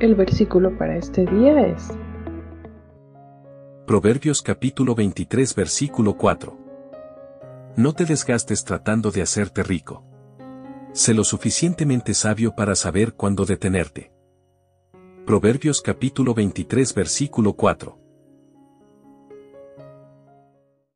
El versículo para este día es Proverbios capítulo 23 versículo 4. No te desgastes tratando de hacerte rico. Sé lo suficientemente sabio para saber cuándo detenerte. Proverbios capítulo 23 versículo 4.